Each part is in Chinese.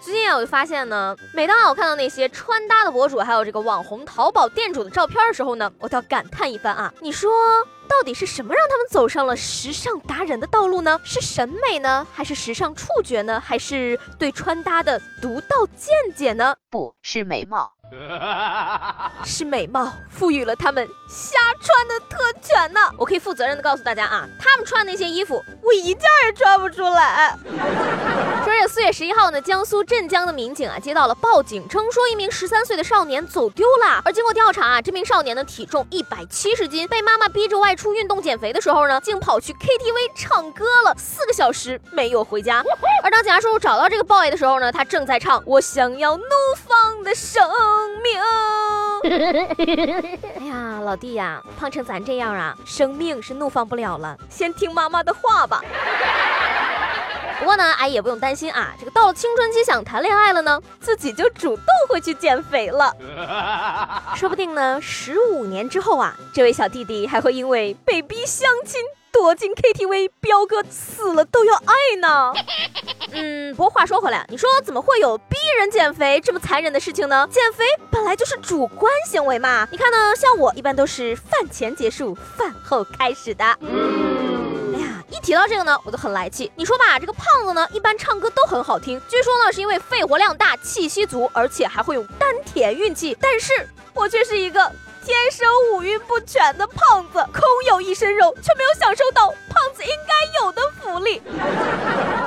最近啊，我就发现呢，每当啊我看到那些穿搭的博主，还有这个网红淘宝店主的照片的时候呢，我都要感叹一番啊。你说，到底是什么让他们走上了时尚达人的道路呢？是审美呢，还是时尚触觉呢，还是对穿搭的独到见解呢？不是美貌。是美貌赋予了他们瞎穿的特权呢。我可以负责任的告诉大家啊，他们穿那些衣服，我一件也穿不出来。说这四月十一号呢，江苏镇江的民警啊接到了报警，称说一名十三岁的少年走丢了。而经过调查啊，这名少年的体重一百七十斤，被妈妈逼着外出运动减肥的时候呢，竟跑去 KTV 唱歌了四个小时没有回家。而当警察叔叔找到这个 boy 的时候呢，他正在唱我想要怒放的生命。哎呀，老弟呀，胖成咱这样啊，生命是怒放不了了，先听妈妈的话吧。不过呢，阿姨也不用担心啊，这个到了青春期想谈恋爱了呢，自己就主动会去减肥了。说不定呢，十五年之后啊，这位小弟弟还会因为被逼相亲。躲进 KTV，彪哥死了都要爱呢。嗯，不过话说回来，你说怎么会有逼人减肥这么残忍的事情呢？减肥本来就是主观行为嘛。你看呢，像我一般都是饭前结束，饭后开始的。哎呀，一提到这个呢，我就很来气。你说吧，这个胖子呢，一般唱歌都很好听，据说呢是因为肺活量大，气息足，而且还会有丹田运气。但是我却是一个。天生五运不全的胖子，空有一身肉，却没有享受到胖子应该有的福利。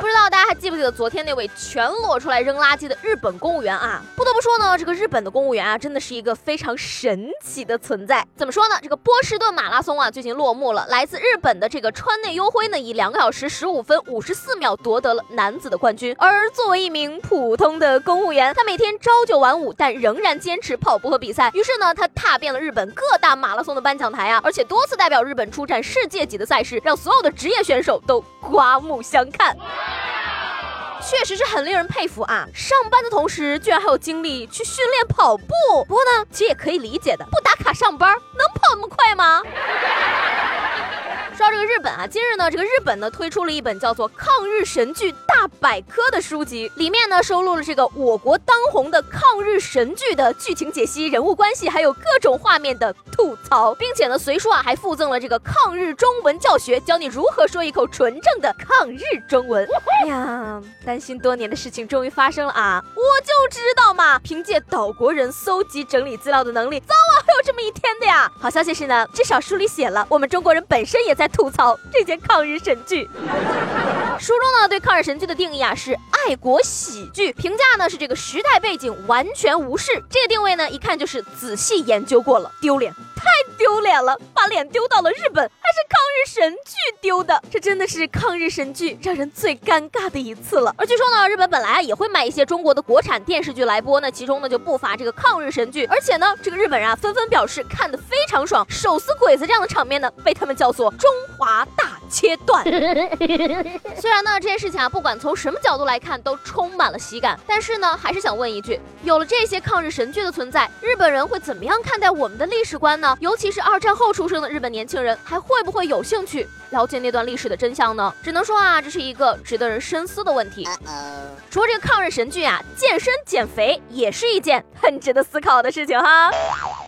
不知道大家还记不记得昨天那位全裸出来扔垃圾的日本公务员啊？不得不说呢，这个日本的公务员啊，真的是一个非常神奇的存在。怎么说呢？这个波士顿马拉松啊，最近落幕了。来自日本的这个川内优辉呢，以两个小时十五分五十四秒夺得了男子的冠军。而作为一名普通的公务员，他每天朝九晚五，但仍然坚持跑步和比赛。于是呢，他踏遍了日。日本各大马拉松的颁奖台啊，而且多次代表日本出战世界级的赛事，让所有的职业选手都刮目相看。确实是很令人佩服啊！上班的同时居然还有精力去训练跑步。不过呢，其实也可以理解的，不打卡上班能跑那么快吗？说到这个日本啊，今日呢，这个日本呢推出了一本叫做《抗日神剧大百科》的书籍，里面呢收录了这个我国当红的抗日神剧的剧情解析、人物关系，还有各种画面的吐槽，并且呢随书啊还附赠了这个抗日中文教学，教你如何说一口纯正的抗日中文。哎呀，担心多年的事情终于发生了啊！我就知道嘛，凭借岛国人搜集整理资料的能力，早晚会有这么一天的呀。好消息是呢，至少书里写了，我们中国人本身也在。吐槽这件抗日神剧，书中呢对抗日神剧的定义啊是爱国喜剧，评价呢是这个时代背景完全无视，这个定位呢一看就是仔细研究过了，丢脸。太丢脸了，把脸丢到了日本，日神剧丢的，这真的是抗日神剧让人最尴尬的一次了。而据说呢，日本本来啊也会买一些中国的国产电视剧来播，那其中呢就不乏这个抗日神剧，而且呢，这个日本人啊纷纷表示看得非常爽，手撕鬼子这样的场面呢被他们叫做中华大切断。虽然呢这件事情啊不管从什么角度来看都充满了喜感，但是呢还是想问一句，有了这些抗日神剧的存在，日本人会怎么样看待我们的历史观呢？尤其是二战后出生的日本年轻人，还会不会有兴趣了解那段历史的真相呢？只能说啊，这是一个值得人深思的问题。除了这个抗日神剧啊，健身减肥也是一件很值得思考的事情哈。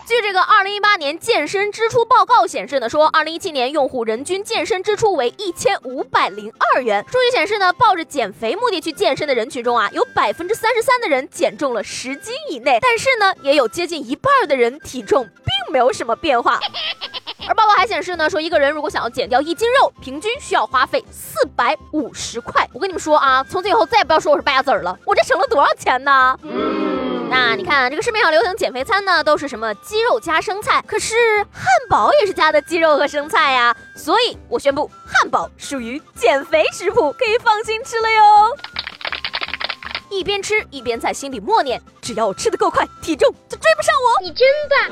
据这个二零一八年健身支出报告显示呢，说二零一七年用户人均健身支出为一千五百零二元。数据显示呢，抱着减肥目的去健身的人群中啊，有百分之三十三的人减重了十斤以内，但是呢，也有接近一半的人体重并没有什么变化。而报告还显示呢，说一个人如果想要减掉一斤肉，平均需要花费四百五十块。我跟你们说啊，从此以后再也不要说我是败家子儿了，我这省了多少钱呢？那你看，这个市面上流行减肥餐呢，都是什么鸡肉加生菜，可是汉堡也是加的鸡肉和生菜呀。所以我宣布，汉堡属于减肥食谱，可以放心吃了哟。一边吃一边在心里默念：只要我吃的够快，体重就追不上我。你真棒！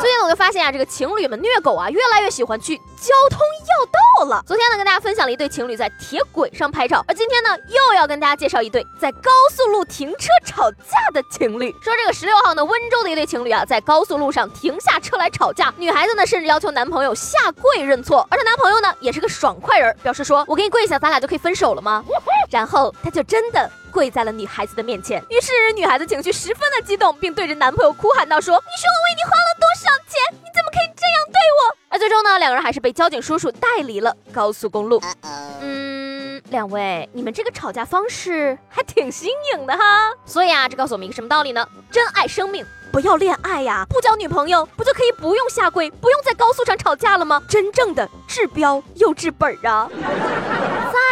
最近呢，我就发现啊，这个情侣们虐狗啊，越来越喜欢去交通要道了。昨天呢，跟大家分享了一对情侣在铁轨上拍照，而今天呢，又要跟大家介绍一对在高速路停车吵架的情侣。说这个十六号呢，温州的一对情侣啊，在高速路上停下车来吵架，女孩子呢，甚至要求男朋友下跪认错，而她男朋友呢，也是个爽快人，表示说：“我给你跪下，咱俩就可以分手了吗？” 然后他就真的跪在了女孩子的面前，于是女孩子情绪十分的激动，并对着男朋友哭喊道：“说，你说我为你花了多少钱？你怎么可以这样对我？”而最终呢，两个人还是被交警叔叔带离了高速公路。嗯，两位，你们这个吵架方式还挺新颖的哈。所以啊，这告诉我们一个什么道理呢？珍爱生命。不要恋爱呀，不交女朋友，不就可以不用下跪，不用在高速上吵架了吗？真正的治标又治本啊！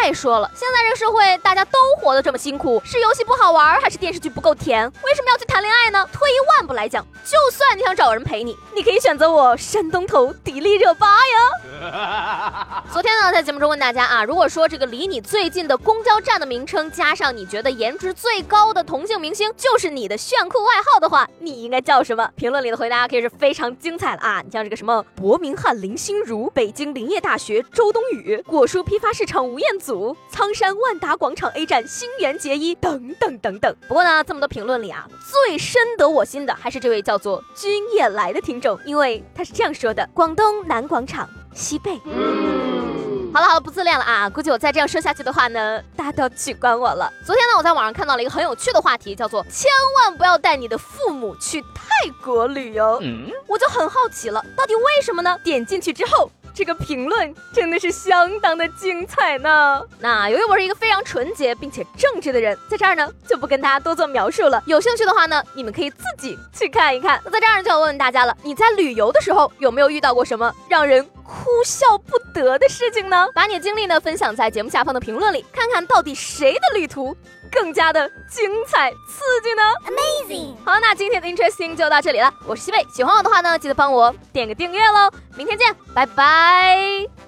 再说了，现在这个社会大家都活得这么辛苦，是游戏不好玩，还是电视剧不够甜？为什么要去谈恋爱呢？退一万步来讲，就算你想找人陪你，你可以选择我山东头迪丽热巴呀。昨天呢，在节目中问大家啊，如果说这个离你最近的公交站的名称加上你觉得颜值最高的同性明星就是你的炫酷外号的话，你应该叫什么？评论里的回答可以是非常精彩了啊！你像这个什么 伯明翰林心如、北京林业大学周冬雨、果蔬批发市场吴彦祖、苍山万达广场 A 站新垣结衣等等等等。不过呢，这么多评论里啊，最深得我心的还是这位叫做君也来的听众，因为他是这样说的：广东南广场西贝。好了好了，不自恋了啊！估计我再这样说下去的话呢，大家都要取关我了。昨天呢，我在网上看到了一个很有趣的话题，叫做“千万不要带你的父母去泰国旅游”。嗯，我就很好奇了，到底为什么呢？点进去之后。这个评论真的是相当的精彩呢。那由于我是一个非常纯洁并且正直的人，在这儿呢就不跟大家多做描述了。有兴趣的话呢，你们可以自己去看一看。那在这儿就要问问大家了，你在旅游的时候有没有遇到过什么让人哭笑不得的事情呢？把你的经历呢分享在节目下方的评论里，看看到底谁的旅途更加的精彩刺激呢？Amazing。好，那今天的 Interesting 就到这里了。我是西贝，喜欢我的话呢，记得帮我点个订阅喽。明天见，拜拜。